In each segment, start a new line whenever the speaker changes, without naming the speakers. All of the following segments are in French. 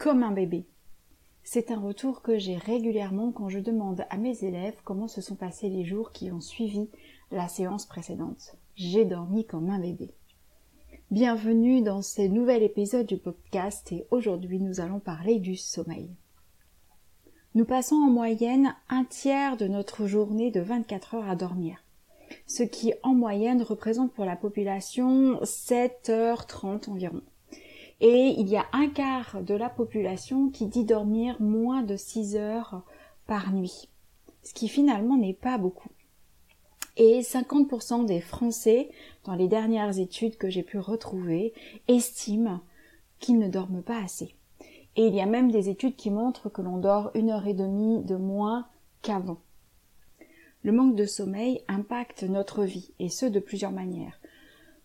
comme un bébé. C'est un retour que j'ai régulièrement quand je demande à mes élèves comment se sont passés les jours qui ont suivi la séance précédente. J'ai dormi comme un bébé. Bienvenue dans ce nouvel épisode du podcast et aujourd'hui nous allons parler du sommeil. Nous passons en moyenne un tiers de notre journée de 24 heures à dormir, ce qui en moyenne représente pour la population 7h30 environ et il y a un quart de la population qui dit dormir moins de 6 heures par nuit, ce qui finalement n'est pas beaucoup. Et 50% des Français, dans les dernières études que j'ai pu retrouver, estiment qu'ils ne dorment pas assez. Et il y a même des études qui montrent que l'on dort une heure et demie de moins qu'avant. Le manque de sommeil impacte notre vie, et ce de plusieurs manières.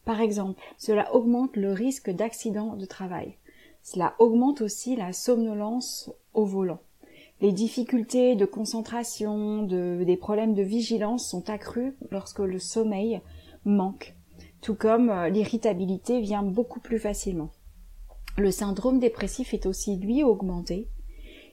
Par exemple, cela augmente le risque d'accident de travail. Cela augmente aussi la somnolence au volant. Les difficultés de concentration, des problèmes de vigilance sont accrus lorsque le sommeil manque, tout comme euh, l'irritabilité vient beaucoup plus facilement. Le syndrome dépressif est aussi lui augmenté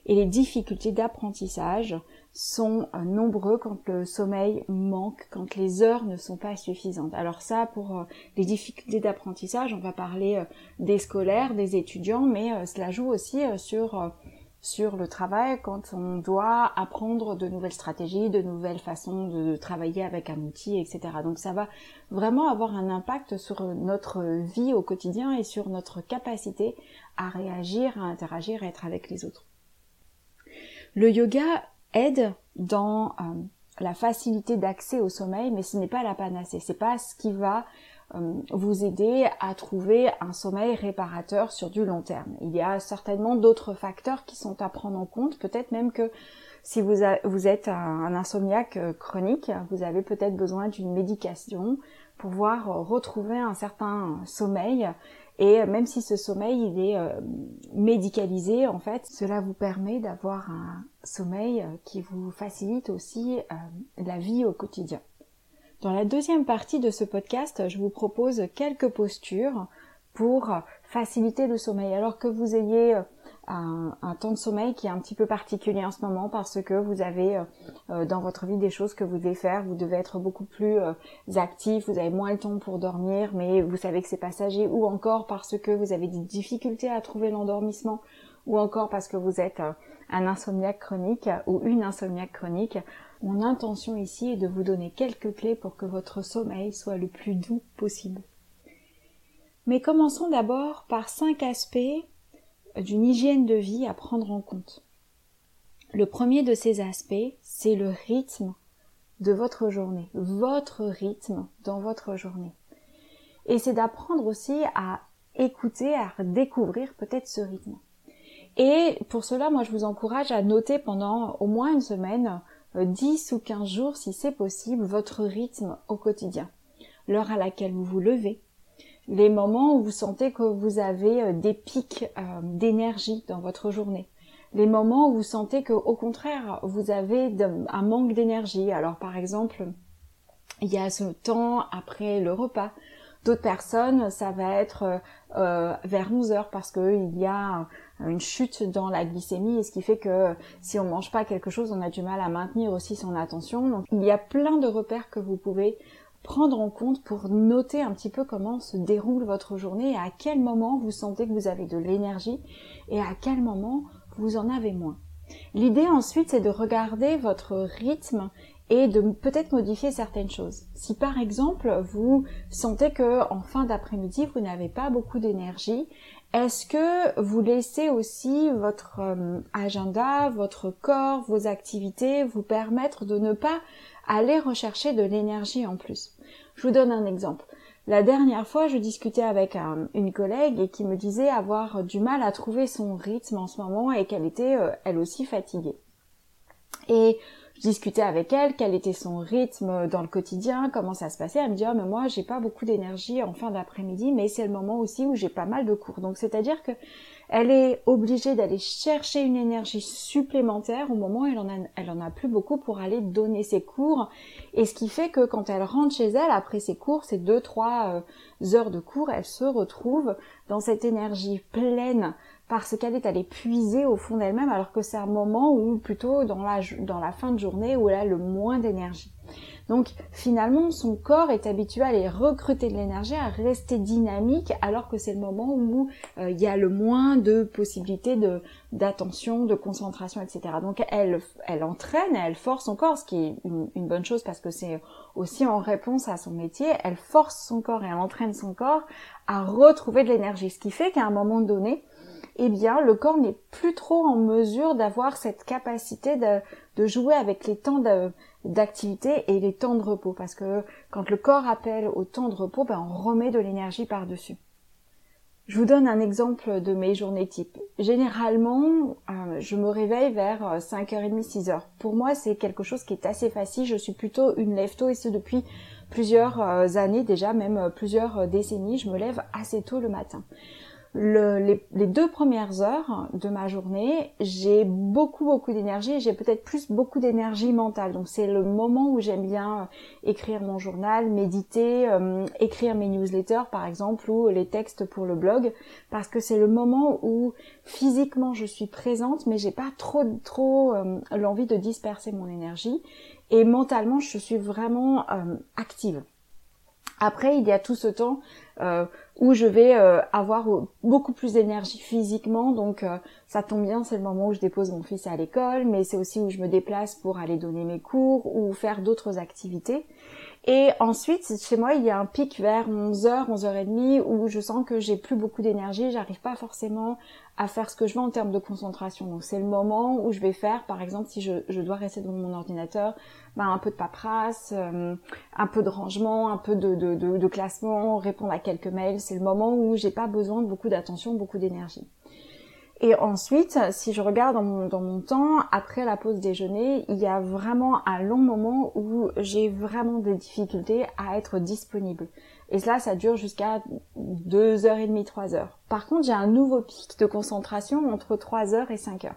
et les difficultés d'apprentissage sont euh, nombreux quand le sommeil manque, quand les heures ne sont pas suffisantes. Alors ça, pour euh, les difficultés d'apprentissage, on va parler euh, des scolaires, des étudiants, mais cela joue aussi sur sur le travail quand on doit apprendre de nouvelles stratégies, de nouvelles façons de travailler avec un outil, etc. Donc ça va vraiment avoir un impact sur notre vie au quotidien et sur notre capacité à réagir, à interagir, à être avec les autres. Le yoga aide dans euh, la facilité d'accès au sommeil, mais ce n'est pas la panacée. C'est pas ce qui va euh, vous aider à trouver un sommeil réparateur sur du long terme. Il y a certainement d'autres facteurs qui sont à prendre en compte. Peut-être même que si vous, êtes un, insomniaque euh, chronique, vous avez peut-être besoin d'une médication pour pouvoir retrouver un certain sommeil et même si ce sommeil il est euh, médicalisé, en fait, cela vous permet d'avoir un sommeil euh, qui vous facilite aussi euh, la vie au quotidien. Dans la deuxième partie de ce podcast, je vous propose quelques postures pour faciliter le sommeil. Alors que vous ayez un, temps de sommeil qui est un petit peu particulier en ce moment parce que vous avez euh, euh, dans votre vie des choses que vous devez faire, vous devez être beaucoup plus euh, actif, vous avez moins le temps pour dormir, mais vous savez que c'est passager, ou encore parce que vous avez des difficultés à trouver l'endormissement, ou encore parce que vous êtes un insomniaque chronique ou une insomniaque chronique. Mon intention ici est de vous donner quelques clés pour que votre sommeil soit le plus doux possible. Mais commençons d'abord par cinq aspects d'une hygiène de vie à prendre en compte. Le premier de ces aspects, c'est le rythme de votre journée, votre rythme dans votre journée. Et c'est d'apprendre aussi à écouter, à découvrir peut-être ce rythme. Et pour cela, moi, je vous encourage à noter pendant au moins une semaine, 10 euh, ou 15 jours, si c'est possible, votre rythme au quotidien. L'heure à laquelle vous vous levez, les moments où vous sentez que vous avez euh, des pics euh, d'énergie dans votre journée, les moments où vous sentez que au contraire vous avez un manque d'énergie. Alors par exemple, il y a ce temps après le repas. D'autres personnes, ça va être euh, vers 11 heures parce qu'il y a une chute dans la glycémie et ce qui fait que si on mange pas quelque chose, on a du mal à maintenir aussi son attention. Donc il y a plein de repères que vous pouvez prendre en compte pour noter un petit peu comment se déroule votre journée et à quel moment vous sentez que vous avez de l'énergie et à quel moment vous en avez moins. L'idée ensuite c'est de regarder votre rythme et de peut-être modifier certaines choses. Si par exemple vous sentez que en fin d'après-midi vous n'avez pas beaucoup d'énergie, est-ce que vous laissez aussi votre euh, agenda, votre corps, vos activités vous permettre de ne pas aller rechercher de l'énergie en plus? Je vous donne un exemple. La dernière fois, je discutais avec une collègue qui me disait avoir du mal à trouver son rythme en ce moment et qu'elle était euh, elle aussi fatiguée. Et je discutais avec elle, quel était son rythme dans le quotidien, comment ça se passait. Elle me dit, oh, mais moi, j'ai pas beaucoup d'énergie en fin d'après-midi, mais c'est le moment aussi où j'ai pas mal de cours. Donc, c'est-à-dire que elle est obligée d'aller chercher une énergie supplémentaire au moment où elle en a, plus beaucoup pour aller donner ses cours. Et ce qui fait que quand elle rentre chez elle après ses cours, ces deux, trois euh, heures de cours, elle se retrouve dans cette énergie pleine parce qu'elle est allée puiser au fond d'elle-même alors que c'est un moment où plutôt dans la fin de journée où elle a le moins d'énergie. Donc finalement, son corps est habitué à aller recruter de l'énergie, à rester dynamique, alors que c'est le moment où euh, il y a le moins de possibilités de d'attention, de concentration, etc. Donc elle, elle entraîne, elle force son corps, ce qui est une, bonne chose parce que c'est aussi en réponse à son métier. Elle force son corps et elle entraîne son corps à retrouver de l'énergie, ce qui fait qu'à un moment donné, eh bien, le corps n'est plus trop en mesure d'avoir cette capacité de, de, jouer avec les temps d'activité et les temps de repos. Parce que quand le corps appelle au temps de repos, ben, on remet de l'énergie par-dessus. Je vous donne un exemple de mes journées type. Généralement, euh, je me réveille vers 5h30, 6h. Pour moi, c'est quelque chose qui est assez facile. Je suis plutôt une lève-tôt et ce depuis plusieurs euh, années déjà, même euh, plusieurs décennies. Je me lève assez tôt le matin les, deux premières heures de ma journée, j'ai beaucoup beaucoup d'énergie. J'ai peut-être plus beaucoup d'énergie mentale. Donc c'est le moment où j'aime bien euh, écrire mon journal, méditer, euh, écrire mes newsletters par exemple ou les textes pour le blog, parce que c'est le moment où physiquement je suis présente, mais j'ai pas trop trop euh, l'envie de disperser mon énergie et mentalement je suis vraiment active. Après, il y a tout ce temps euh, où je vais euh, avoir beaucoup plus d'énergie physiquement, donc euh, ça tombe bien, c'est le moment où je dépose mon fils à l'école, mais c'est aussi où je me déplace pour aller donner mes cours ou faire d'autres activités. Et ensuite, chez moi, il y a un pic vers 11h, 11h30 où je sens que j'ai plus beaucoup d'énergie, j'arrive pas forcément à faire ce que je veux en termes de concentration. Donc c'est le moment où je vais faire, par exemple, si je, je dois rester devant mon ordinateur, ben, un peu de paperasse, euh, un peu de rangement, un peu de, de, de, de classement, répondre à quelques mails. C'est le moment où j'ai pas besoin de beaucoup d'attention, beaucoup d'énergie. Et ensuite, si je regarde dans mon, temps, après la pause déjeuner, il y a vraiment un long moment où j'ai vraiment des difficultés à être disponible. Et cela, ça dure jusqu'à 2h30, 3h. Par contre, j'ai un nouveau pic de concentration entre 3h et 5h.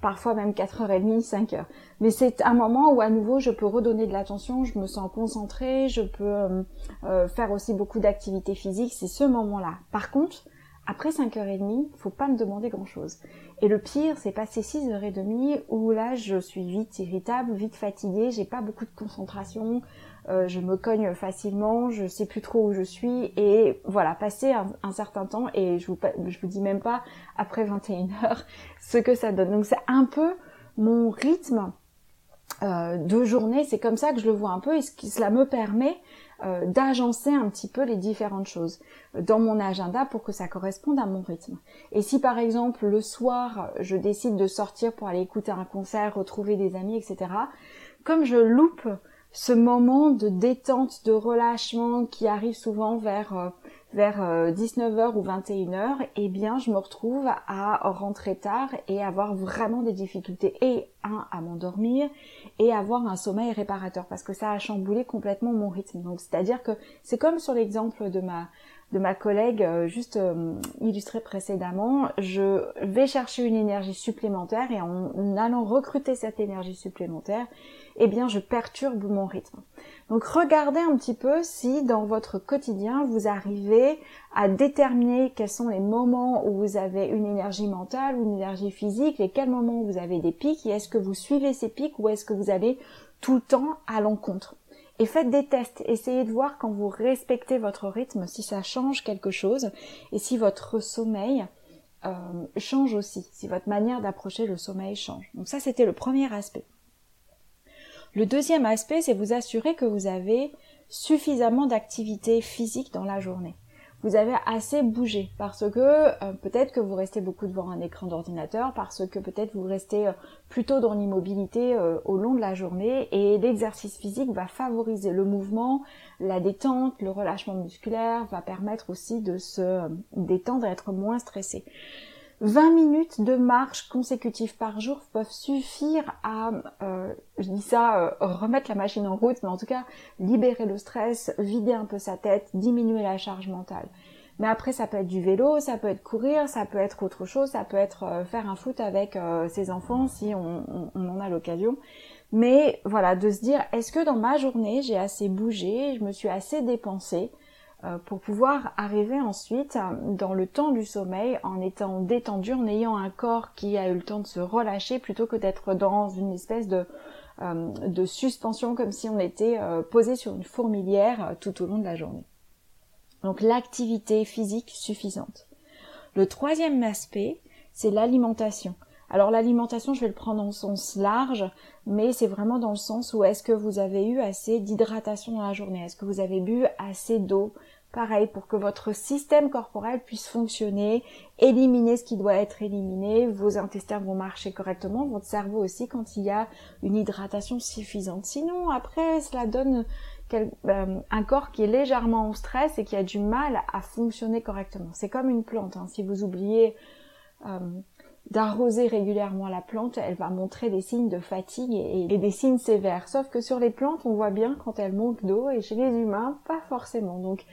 Parfois même 4h30, 5h. Mais c'est un moment où à nouveau je peux redonner de l'attention, je me sens concentrée, je peux euh, euh, faire aussi beaucoup d'activités physiques, c'est ce moment-là. Par contre, après 5h30, faut pas me demander grand chose. Et le pire, c'est passer 6h30 où là, je suis vite irritable, vite fatiguée, j'ai pas beaucoup de concentration, euh, je me cogne facilement, je sais plus trop où je suis et voilà, passer un, certain temps et je vous, je vous dis même pas après 21 h ce que ça donne. Donc c'est un peu mon rythme de journée, c'est comme ça que je le vois un peu et cela me permet euh, d'agencer un petit peu les différentes choses dans mon agenda pour que ça corresponde à mon rythme. Et si par exemple le soir je décide de sortir pour aller écouter un concert, retrouver des amis, etc., comme je loupe ce moment de détente, de relâchement qui arrive souvent vers euh, vers 19h euh, ou 21h, eh bien je me retrouve à rentrer tard et avoir vraiment des difficultés et un à m'endormir et avoir un sommeil réparateur parce que ça a chamboulé complètement mon rythme. Donc c'est-à-dire que c'est comme sur l'exemple de ma de ma collègue euh, juste illustré précédemment, je vais chercher une énergie supplémentaire et en allant recruter cette énergie supplémentaire, eh bien je perturbe mon rythme. Donc regardez un petit peu si dans votre quotidien vous arrivez à déterminer quels sont les moments où vous avez une énergie mentale ou une énergie physique, et quels moments où vous avez des pics, et est-ce que vous suivez ces pics ou est-ce que vous allez tout le temps à l'encontre. Et faites des tests, essayez de voir quand vous respectez votre rythme si ça change quelque chose et si votre sommeil euh, change aussi, si votre manière d'approcher le sommeil change. Donc ça c'était le premier aspect. Le deuxième aspect, c'est vous assurer que vous avez suffisamment d'activité physique dans la journée. vous avez assez bougé parce que euh, peut-être que vous restez beaucoup devant un écran d'ordinateur, parce que peut-être vous restez euh, plutôt dans l'immobilité euh, au long de la journée et l'exercice physique va favoriser le mouvement, la détente, le relâchement musculaire, va permettre aussi de se détendre et être moins stressé. 20 minutes de marche consécutive par jour peuvent suffire à, euh, je dis ça, euh, remettre la machine en route, mais en tout cas libérer le stress, vider un peu sa tête, diminuer la charge mentale. Mais après, ça peut être du vélo, ça peut être courir, ça peut être autre chose, ça peut être euh, faire un foot avec ses enfants si on, on en a l'occasion. Mais voilà, de se dire, est-ce que dans ma journée, j'ai assez bougé, je me suis assez dépensée euh, pour pouvoir arriver ensuite dans le temps du sommeil en étant détendu, en ayant un corps qui a eu le temps de se relâcher plutôt que d'être dans une espèce de, euh, de suspension comme si on était euh, posé sur une fourmilière tout au long de la journée. Donc l'activité physique suffisante. Le troisième aspect, c'est l'alimentation. Alors l'alimentation, je vais le prendre en sens large, mais c'est vraiment dans le sens où est-ce que vous avez eu assez d'hydratation dans la journée? Est-ce que vous avez bu assez d'eau Pareil, pour que votre système corporel puisse fonctionner, éliminer ce qui doit être éliminé, vos intestins vont marcher correctement, votre cerveau aussi quand il y a une hydratation suffisante. Sinon, après, cela donne euh, un corps qui est légèrement en stress et qui a du mal à fonctionner correctement. C'est comme une plante. Hein. Si vous oubliez euh, d'arroser régulièrement la plante, elle va montrer des signes de fatigue et, des signes sévères. Sauf que sur les plantes, on voit bien quand elles manquent d'eau et chez les humains, pas forcément. Donc,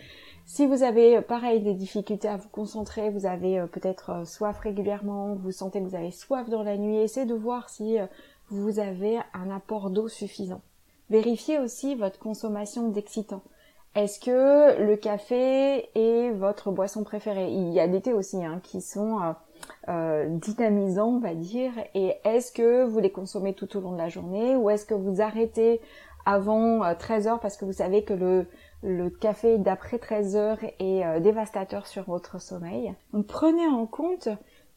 si vous avez pareil des difficultés à vous concentrer, vous avez euh, peut-être euh, soif régulièrement, vous sentez que vous avez soif dans la nuit, essayez de voir si euh, vous avez un apport d'eau suffisant. Vérifiez aussi votre consommation d'excitants. Est-ce que le café est votre boisson préférée? Il y a des thés aussi hein, qui sont euh, dynamisants, on va dire. Et est-ce que vous les consommez tout au long de la journée ou est-ce que vous arrêtez avant 13 heures parce que vous savez que le, le café d'après 13 heures est euh, dévastateur sur votre sommeil. Donc prenez en compte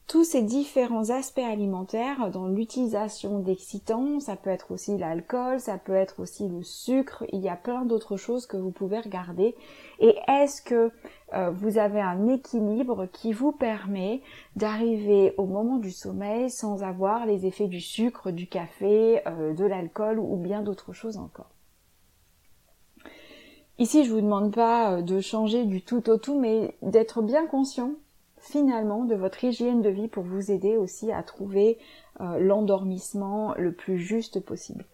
tous ces différents aspects alimentaires dans l'utilisation d'excitants, ça peut être aussi l'alcool, ça peut être aussi le sucre, il y a plein d'autres choses que vous pouvez regarder. Et est-ce que euh, vous avez un équilibre qui vous permet d'arriver au moment du sommeil sans avoir les effets du sucre, du café, euh, de l'alcool ou bien d'autres choses encore? Ici, je vous demande pas euh, de changer du tout au tout, mais d'être bien conscient finalement de votre hygiène de vie pour vous aider aussi à trouver euh, l'endormissement le plus juste possible.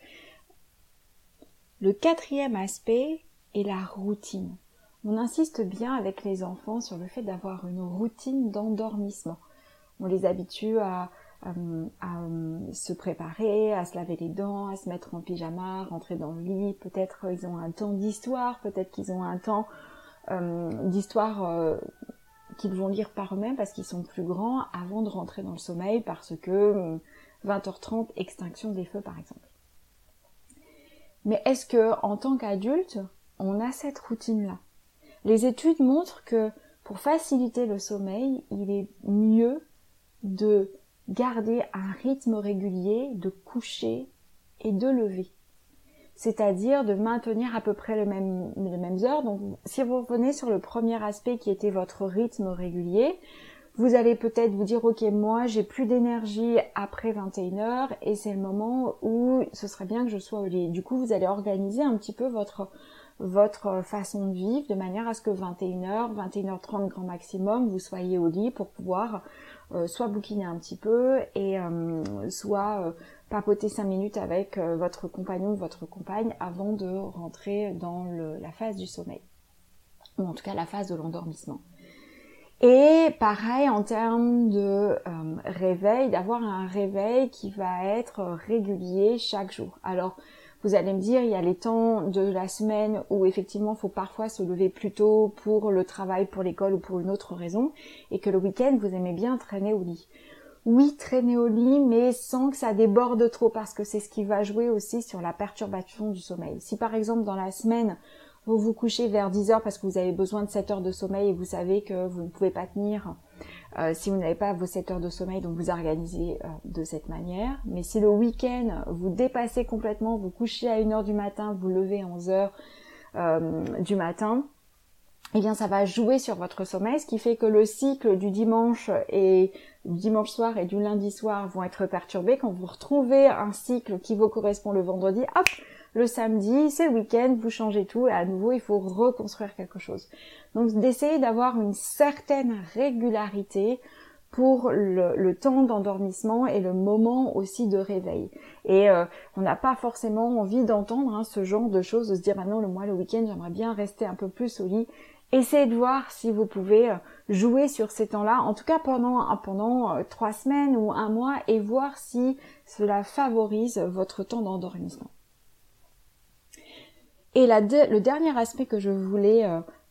Le quatrième aspect est la routine. On insiste bien avec les enfants sur le fait d'avoir une routine d'endormissement. On les habitue à euh, à, euh, se préparer, à se laver les dents, à se mettre en pyjama, rentrer dans le lit. Peut-être ils ont un temps d'histoire, peut-être qu'ils ont un temps euh, d'histoire qu'ils vont lire par eux-mêmes parce qu'ils sont plus grands avant de rentrer dans le sommeil parce que 20h30 extinction des feux par exemple. Mais est-ce que en tant qu'adulte, on a cette routine-là? Les études montrent que pour faciliter le sommeil, il est mieux de garder un rythme régulier de coucher et de lever. C'est-à-dire de maintenir à peu près les mêmes heures. Donc, si vous revenez sur le premier aspect qui était votre rythme régulier, vous allez peut-être vous dire, ok, moi, j'ai plus d'énergie après 21 heures et c'est le moment où ce serait bien que je sois au lit. Du coup, vous allez organiser un petit peu votre, votre façon de vivre de manière à ce que 21h, 21h30 grand maximum, vous soyez au lit pour pouvoir soit bouquiner un petit peu et euh, soit euh, papoter cinq minutes avec votre compagnon ou votre compagne avant de rentrer dans la phase du sommeil ou en tout cas la phase de l'endormissement. Et pareil en termes de réveil, d'avoir un réveil qui va être régulier chaque jour. Vous allez me dire, il y a les temps de la semaine où effectivement il faut parfois se lever plus tôt pour le travail, pour l'école ou pour une autre raison, et que le week-end vous aimez bien traîner au lit. Oui, traîner au lit, mais sans que ça déborde trop, parce que c'est ce qui va jouer aussi sur la perturbation du sommeil. Si par exemple dans la semaine, vous vous couchez vers 10 heures parce que vous avez besoin de 7 heures de sommeil et vous savez que vous ne pouvez pas tenir euh, si vous n'avez pas vos 7 heures de sommeil, donc vous organisez euh, de cette manière. Mais si le week-end, vous dépassez complètement, vous couchez à 1 heure du matin, vous levez à 11 heures euh, du matin, eh bien ça va jouer sur votre sommeil, ce qui fait que le cycle du dimanche et du dimanche soir et du lundi soir vont être perturbés. Quand vous retrouvez un cycle qui vous correspond le vendredi, hop, le samedi, c'est le week-end, vous changez tout et à nouveau il faut reconstruire quelque chose. Donc d'essayer d'avoir une certaine régularité pour le, temps d'endormissement et le moment aussi de réveil. Et euh, on n'a pas forcément envie d'entendre hein, ce genre de choses, de se dire maintenant le mois le week-end j'aimerais bien rester un peu plus au lit. Essayez de voir si vous pouvez euh, jouer sur ces temps-là, en tout cas pendant pendant euh, trois semaines ou un mois, et voir si cela favorise votre temps d'endormissement. Et le dernier aspect que je voulais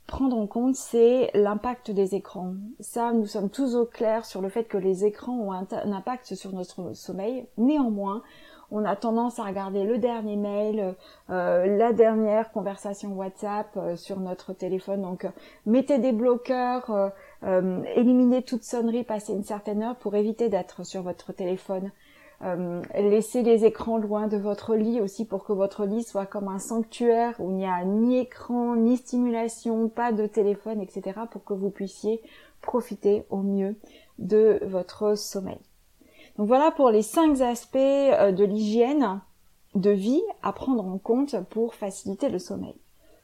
prendre en compte, c'est l'impact des écrans. Ça, nous sommes tous au clair sur le fait que les écrans ont un, impact sur notre sommeil. Néanmoins, on a tendance à regarder le dernier mail, euh, la dernière conversation WhatsApp euh, sur notre téléphone. Donc, euh, mettez des bloqueurs, éliminez toute sonnerie passé une certaine heure pour éviter d'être sur votre téléphone. Euh, laissez les écrans loin de votre lit aussi pour que votre lit soit comme un sanctuaire où il n'y a ni écran, ni stimulation, pas de téléphone, etc. pour que vous puissiez profiter au mieux de votre sommeil. Donc voilà pour les cinq aspects euh, de l'hygiène de vie à prendre en compte pour faciliter le sommeil.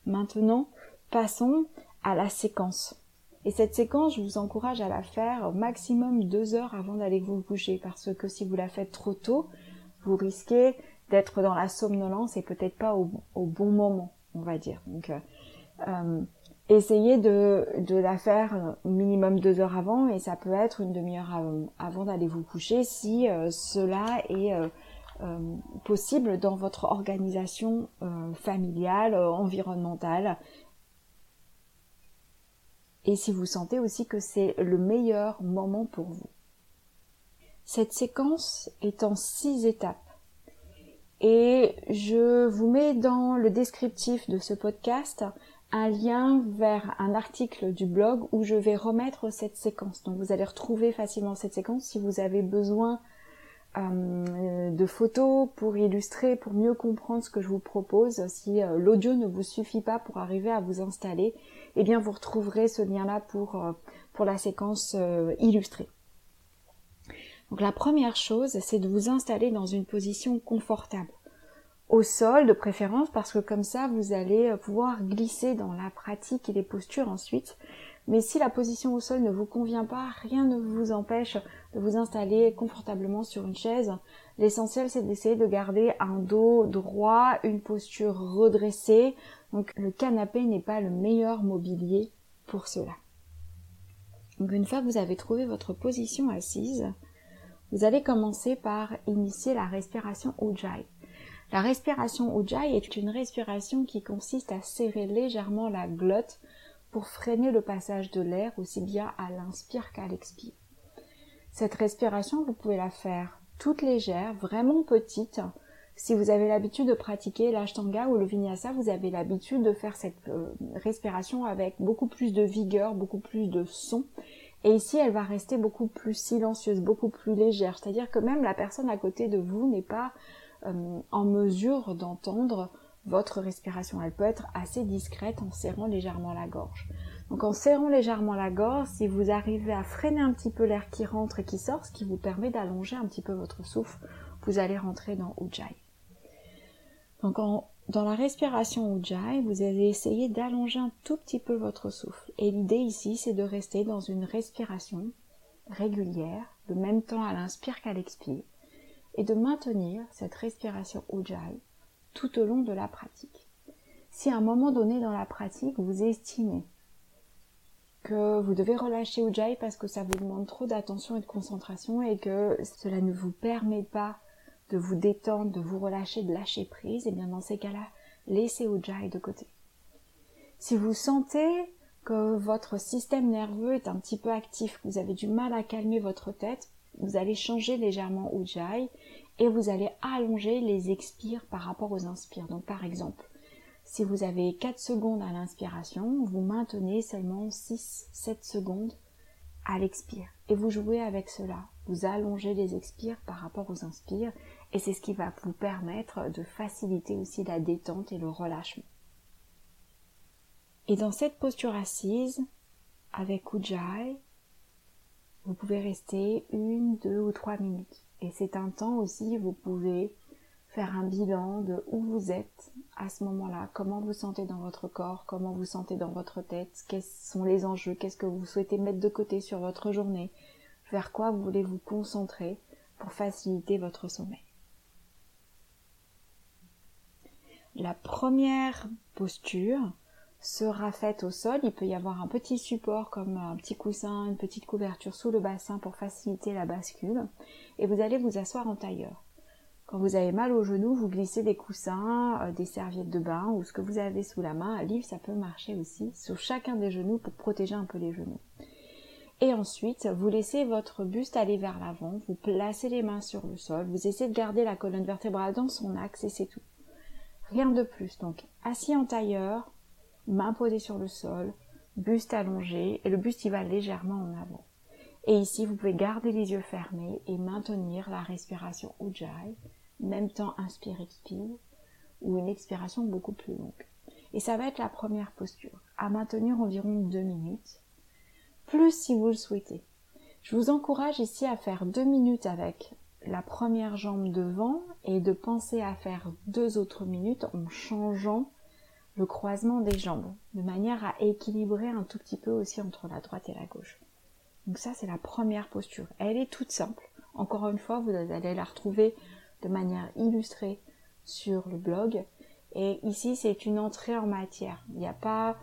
Maintenant, passons à la séquence. Et cette séquence, je vous encourage à la faire maximum deux heures avant d'aller vous coucher, parce que si vous la faites trop tôt, vous risquez d'être dans la somnolence et peut-être pas au, bon moment, on va dire. Donc, euh, euh, essayez de, la faire minimum deux heures avant, et ça peut être une demi-heure avant, d'aller vous coucher si euh, cela est possible dans votre organisation familiale, environnementale et si vous sentez aussi que c'est le meilleur moment pour vous. Cette séquence est en six étapes. Et je vous mets dans le descriptif de ce podcast un lien vers un article du blog où je vais remettre cette séquence. Donc vous allez retrouver facilement cette séquence si vous avez besoin de photos pour illustrer, pour mieux comprendre ce que je vous propose. Si euh, l'audio ne vous suffit pas pour arriver à vous installer, eh bien vous retrouverez ce lien-là pour, euh, pour la séquence euh, illustrée. Donc la première chose, c'est de vous installer dans une position confortable. Au sol de préférence parce que comme ça vous allez euh, pouvoir glisser dans la pratique et les postures ensuite. Mais si la position au sol ne vous convient pas, rien ne vous empêche de vous installer confortablement sur une chaise. L'essentiel c'est d'essayer de garder un dos droit, une posture redressée, donc le canapé n'est pas le meilleur mobilier pour cela. Donc une fois que vous avez trouvé votre position assise, vous allez commencer par initier la respiration Ujjayi. La respiration Ujjayi est une respiration qui consiste à serrer légèrement la glotte pour freiner le passage de l'air aussi bien à l'inspire qu'à l'expire. Cette respiration, vous pouvez la faire toute légère, vraiment petite, si vous avez l'habitude de pratiquer l'ashtanga ou le vinyasa, vous avez l'habitude de faire cette euh, respiration avec beaucoup plus de vigueur, beaucoup plus de son. Et ici, elle va rester beaucoup plus silencieuse, beaucoup plus légère. C'est-à-dire que même la personne à côté de vous n'est pas euh, en mesure d'entendre votre respiration. Elle peut être assez discrète en serrant légèrement la gorge. Donc en serrant légèrement la gorge, si vous arrivez à freiner un petit peu l'air qui rentre et qui sort, ce qui vous permet d'allonger un petit peu votre souffle, vous allez rentrer dans Ujjayi. Donc dans la respiration Ujjayi, vous allez essayer d'allonger un tout petit peu votre souffle. Et l'idée ici, c'est de rester dans une respiration régulière, le même temps à l'inspire qu'à l'expire, et de maintenir cette respiration Ujjayi tout au long de la pratique. Si à un moment donné dans la pratique, vous estimez que vous devez relâcher Ujjayi parce que ça vous demande trop d'attention et de concentration et que cela ne vous permet pas de vous détendre, de vous relâcher, de lâcher prise, et bien dans ces cas-là, laissez Ujjayi de côté. Si vous sentez que votre système nerveux est un petit peu actif, que vous avez du mal à calmer votre tête, vous allez changer légèrement Ujjayi et vous allez allonger les expires par rapport aux inspires. Donc par exemple, si vous avez 4 secondes à l'inspiration, vous maintenez seulement 6-7 secondes à l'expire. Et vous jouez avec cela. Vous allongez les expires par rapport aux inspires et c'est ce qui va vous permettre de faciliter aussi la détente et le relâchement. Et dans cette posture assise, avec Ujjayi, vous pouvez rester une, deux ou trois minutes. Et c'est un temps aussi, vous pouvez faire un bilan de où vous êtes à ce moment-là, comment vous sentez dans votre corps, comment vous sentez dans votre tête, quels sont les enjeux, qu'est-ce que vous souhaitez mettre de côté sur votre journée, vers quoi vous voulez vous concentrer pour faciliter votre sommeil? La première posture, sera faite au sol. Il peut y avoir un petit support comme un petit coussin, une petite couverture sous le bassin pour faciliter la bascule. Et vous allez vous asseoir en tailleur. Quand vous avez mal au genou, vous glissez des coussins, euh, des serviettes de bain ou ce que vous avez sous la main. Un livre, ça peut marcher aussi sur chacun des genoux pour protéger un peu les genoux. Et ensuite, vous laissez votre buste aller vers l'avant, vous placez les mains sur le sol, vous essayez de garder la colonne vertébrale dans son axe et c'est tout. Rien de plus. Donc, assis en tailleur, main posée sur le sol, buste allongé, et le buste il va légèrement en avant. Et ici, vous pouvez garder les yeux fermés et maintenir la respiration Ujjayi, même temps inspire, expire, ou une expiration beaucoup plus longue. Et ça va être la première posture, à maintenir environ deux minutes, plus si vous le souhaitez. Je vous encourage ici à faire deux minutes avec la première jambe devant et de penser à faire deux autres minutes en changeant le croisement des jambes, de manière à équilibrer un tout petit peu aussi entre la droite et la gauche. Donc ça, c'est la première posture. Elle est toute simple. Encore une fois, vous allez la retrouver de manière illustrée sur le blog. Et ici, c'est une entrée en matière. Il n'y a pas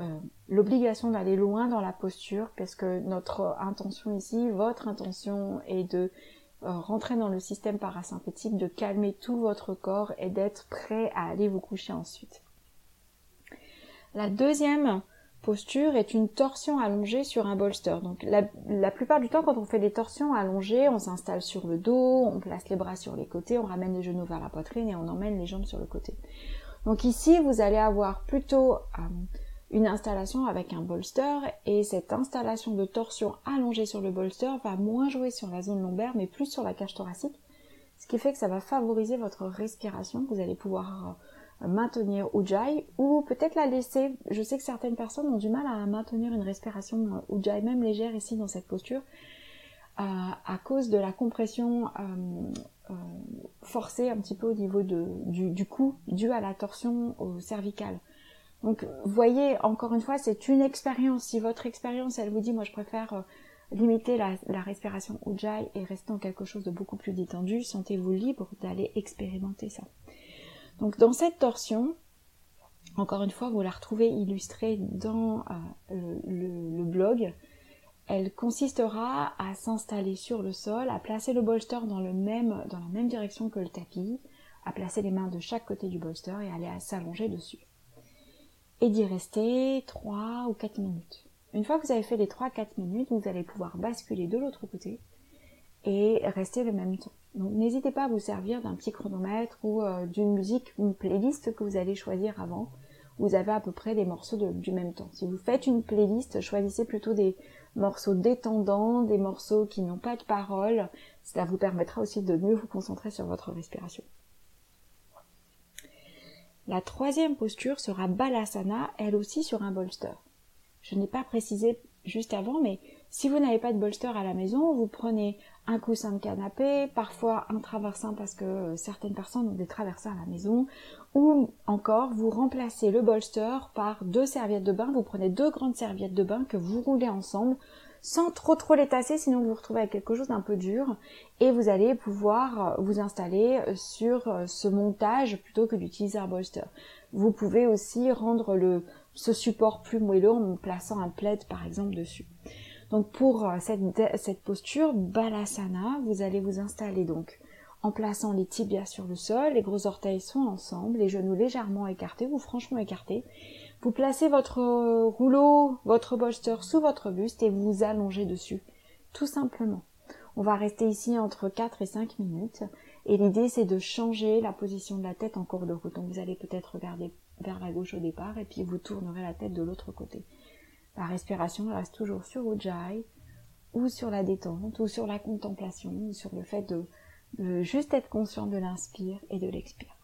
euh, l'obligation d'aller loin dans la posture, parce que notre intention ici, votre intention est de euh, rentrer dans le système parasympathique, de calmer tout votre corps et d'être prêt à aller vous coucher ensuite. La deuxième posture est une torsion allongée sur un bolster. Donc la, plupart du temps, quand on fait des torsions allongées, on s'installe sur le dos, on place les bras sur les côtés, on ramène les genoux vers la poitrine et on emmène les jambes sur le côté. Donc ici, vous allez avoir plutôt euh, une installation avec un bolster et cette installation de torsion allongée sur le bolster va moins jouer sur la zone lombaire mais plus sur la cage thoracique, ce qui fait que ça va favoriser votre respiration. Vous allez pouvoir maintenir Ujjayi ou peut-être la laisser. Je sais que certaines personnes ont du mal à maintenir une respiration euh, Ujjayi même légère ici dans cette posture euh, à cause de la compression euh, forcée un petit peu au niveau du, cou dû à la torsion au cervical. Donc voyez, encore une fois, c'est une expérience. Si votre expérience, elle vous dit, moi je préfère limiter la, la respiration Ujjayi et rester dans quelque chose de beaucoup plus détendu, sentez-vous libre d'aller expérimenter ça. Donc dans cette torsion, encore une fois, vous la retrouvez illustrée dans euh, le, blog. Elle consistera à s'installer sur le sol, à placer le bolster dans, la même direction que le tapis, à placer les mains de chaque côté du bolster et aller s'allonger dessus. Et d'y rester 3 ou 4 minutes. Une fois que vous avez fait les 3-4 minutes, vous allez pouvoir basculer de l'autre côté et rester le même temps. Donc n'hésitez pas à vous servir d'un petit chronomètre ou euh, d'une musique, une playlist que vous allez choisir avant. Vous avez à peu près des morceaux du même temps. Si vous faites une playlist, choisissez plutôt des morceaux détendants, des morceaux qui n'ont pas de paroles. Cela vous permettra aussi de mieux vous concentrer sur votre respiration. La troisième posture sera Balasana, elle aussi sur un bolster. Je n'ai pas précisé juste avant, mais si vous n'avez pas de bolster à la maison, vous prenez un coussin de canapé, parfois un traversin parce que euh, certaines personnes ont des traversins à la maison, ou encore vous remplacez le bolster par deux serviettes de bain, vous prenez deux grandes serviettes de bain que vous roulez ensemble sans trop trop les tasser, sinon vous vous retrouvez avec quelque chose d'un peu dur, et vous allez pouvoir euh, vous installer euh, sur ce montage plutôt que d'utiliser un bolster. Vous pouvez aussi rendre ce support plus moelleux en plaçant un plaid par exemple dessus. Donc pour euh, cette, cette posture balasana, vous allez vous installer donc en plaçant les tibias sur le sol, les gros orteils sont ensemble, les genoux légèrement écartés ou franchement écartés. Vous placez votre rouleau, votre bolster sous votre buste et vous vous allongez dessus, tout simplement. On va rester ici entre 4 et 5 minutes et l'idée c'est de changer la position de la tête en cours de route. Donc vous allez peut-être regarder vers la gauche au départ et puis vous tournerez la tête de l'autre côté. La respiration reste toujours sur Ujjayi, ou sur la détente, ou sur la contemplation, ou sur le fait de, juste être conscient de l'inspire et de l'expire.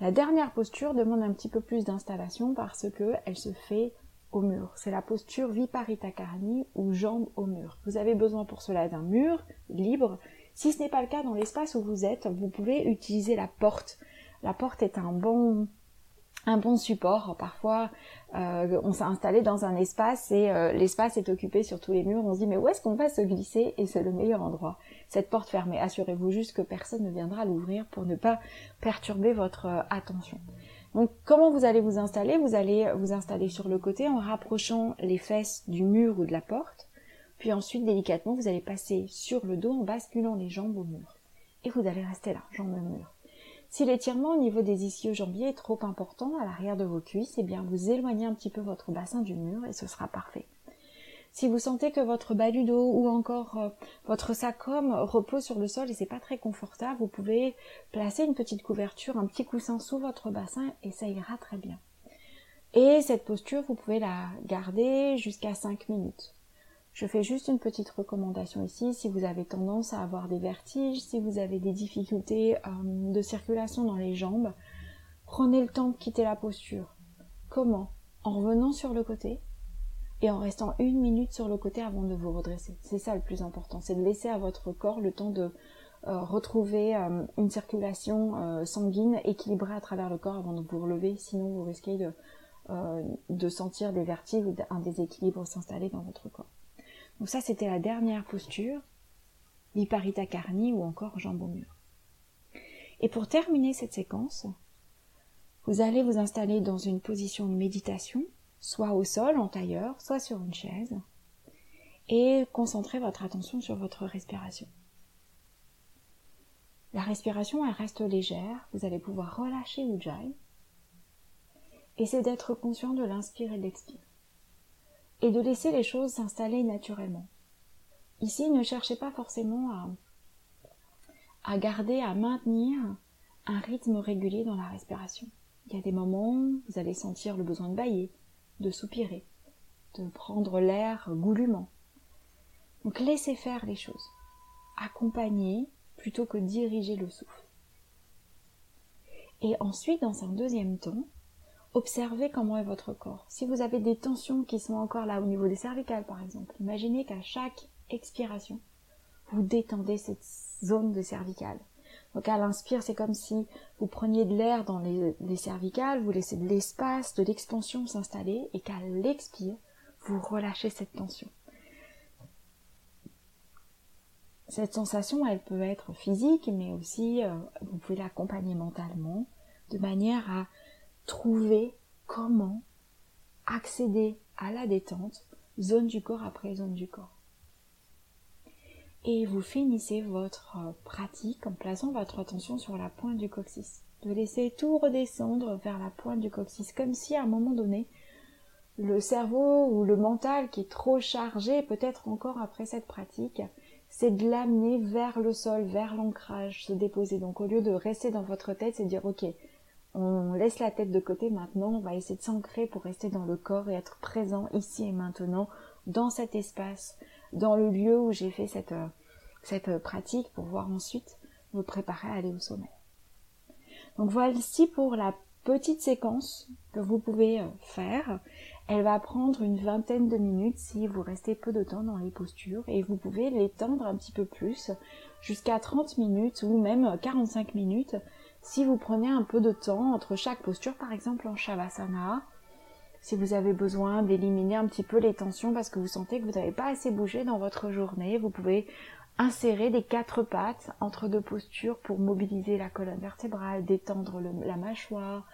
La dernière posture demande un petit peu plus d'installation parce que elle se fait au mur. C'est la posture Viparita Karani ou jambe au mur. Vous avez besoin pour cela d'un mur libre. Si ce n'est pas le cas dans l'espace où vous êtes, vous pouvez utiliser la porte. La porte est un bon un bon support. Parfois, euh, on s'est installé dans un espace et euh, l'espace est occupé sur tous les murs. On se dit mais où est-ce qu'on va se glisser Et c'est le meilleur endroit. Cette porte fermée, assurez-vous juste que personne ne viendra l'ouvrir pour ne pas perturber votre euh, attention. Donc comment vous allez vous installer? Vous allez vous installer sur le côté en rapprochant les fesses du mur ou de la porte. Puis ensuite, délicatement, vous allez passer sur le dos en basculant les jambes au mur. Et vous allez rester là, jambes au mur. Si l'étirement au niveau des ischio-jambiers est trop important à l'arrière de vos cuisses, eh bien vous éloignez un petit peu votre bassin du mur et ce sera parfait. Si vous sentez que votre bas ou encore euh, votre sacrum repose sur le sol et c'est pas très confortable, vous pouvez placer une petite couverture, un petit coussin sous votre bassin et ça ira très bien. Et cette posture, vous pouvez la garder jusqu'à 5 minutes. Je fais juste une petite recommandation ici, si vous avez tendance à avoir des vertiges, si vous avez des difficultés euh, de circulation dans les jambes, prenez le temps de quitter la posture. Comment? En revenant sur le côté et en restant une minute sur le côté avant de vous redresser. C'est ça le plus important, c'est de laisser à votre corps le temps de euh, retrouver euh, une circulation sanguine équilibrée à travers le corps avant de vous relever, sinon vous risquez de, de sentir des vertiges ou un déséquilibre s'installer dans votre corps. Donc ça, c'était la dernière posture, Viparita Karni ou encore jambe au mur. Et pour terminer cette séquence, vous allez vous installer dans une position de méditation, soit au sol en tailleur, soit sur une chaise, et concentrer votre attention sur votre respiration. La respiration, elle reste légère, vous allez pouvoir relâcher Ujjayi, et c'est d'être conscient de l'inspire et de l'expire et de laisser les choses s'installer naturellement. Ici, ne cherchez pas forcément à, garder, à maintenir un rythme régulier dans la respiration. Il y a des moments où vous allez sentir le besoin de bailler, de soupirer, de prendre l'air goulûment. Donc laissez faire les choses. Accompagnez plutôt que diriger le souffle. Et ensuite, dans un deuxième temps, Observez comment est votre corps. Si vous avez des tensions qui sont encore là au niveau des cervicales par exemple, imaginez qu'à chaque expiration, vous détendez cette zone de cervicale. Donc à l'inspire, c'est comme si vous preniez de l'air dans les, cervicales, vous laissez de l'espace, de l'expansion s'installer, et qu'à l'expire, vous relâchez cette tension. Cette sensation, elle peut être physique, mais aussi euh, vous pouvez l'accompagner mentalement, de manière à trouver comment accéder à la détente, zone du corps après zone du corps. Et vous finissez votre pratique en plaçant votre attention sur la pointe du coccyx. De laisser tout redescendre vers la pointe du coccyx, comme si à un moment donné, le cerveau ou le mental qui est trop chargé, peut-être encore après cette pratique, c'est de l'amener vers le sol, vers l'ancrage, se déposer. Donc au lieu de rester dans votre tête, c'est dire ok, on laisse la tête de côté maintenant, on va essayer de s'ancrer pour rester dans le corps et être présent ici et maintenant, dans cet espace, dans le lieu où j'ai fait cette, euh, euh, pratique pour voir ensuite me préparer à aller au sommet. Donc voici pour la petite séquence que vous pouvez euh, faire. Elle va prendre une vingtaine de minutes si vous restez peu de temps dans les postures et vous pouvez l'étendre un petit peu plus jusqu'à 30 minutes ou même 45 minutes si vous prenez un peu de temps entre chaque posture, par exemple en Shavasana, si vous avez besoin d'éliminer un petit peu les tensions parce que vous sentez que vous n'avez pas assez bougé dans votre journée, vous pouvez insérer des quatre pattes entre deux postures pour mobiliser la colonne vertébrale, détendre la mâchoire,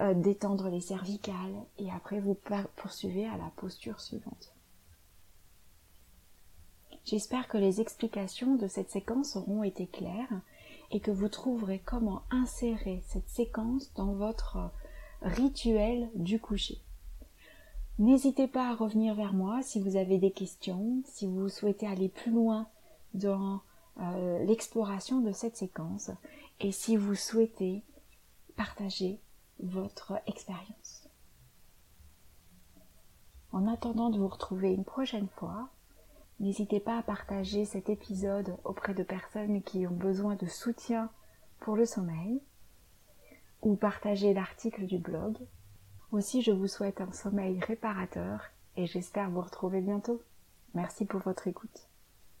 euh, détendre les cervicales et après vous poursuivez à la posture suivante. J'espère que les explications de cette séquence auront été claires et que vous trouverez comment insérer cette séquence dans votre rituel du coucher. N'hésitez pas à revenir vers moi si vous avez des questions, si vous souhaitez aller plus loin dans euh, l'exploration de cette séquence et si vous souhaitez partager votre expérience. En attendant de vous retrouver une prochaine fois, N'hésitez pas à partager cet épisode auprès de personnes qui ont besoin de soutien pour le sommeil ou partager l'article du blog. Aussi, je vous souhaite un sommeil réparateur et j'espère vous retrouver bientôt. Merci pour votre écoute.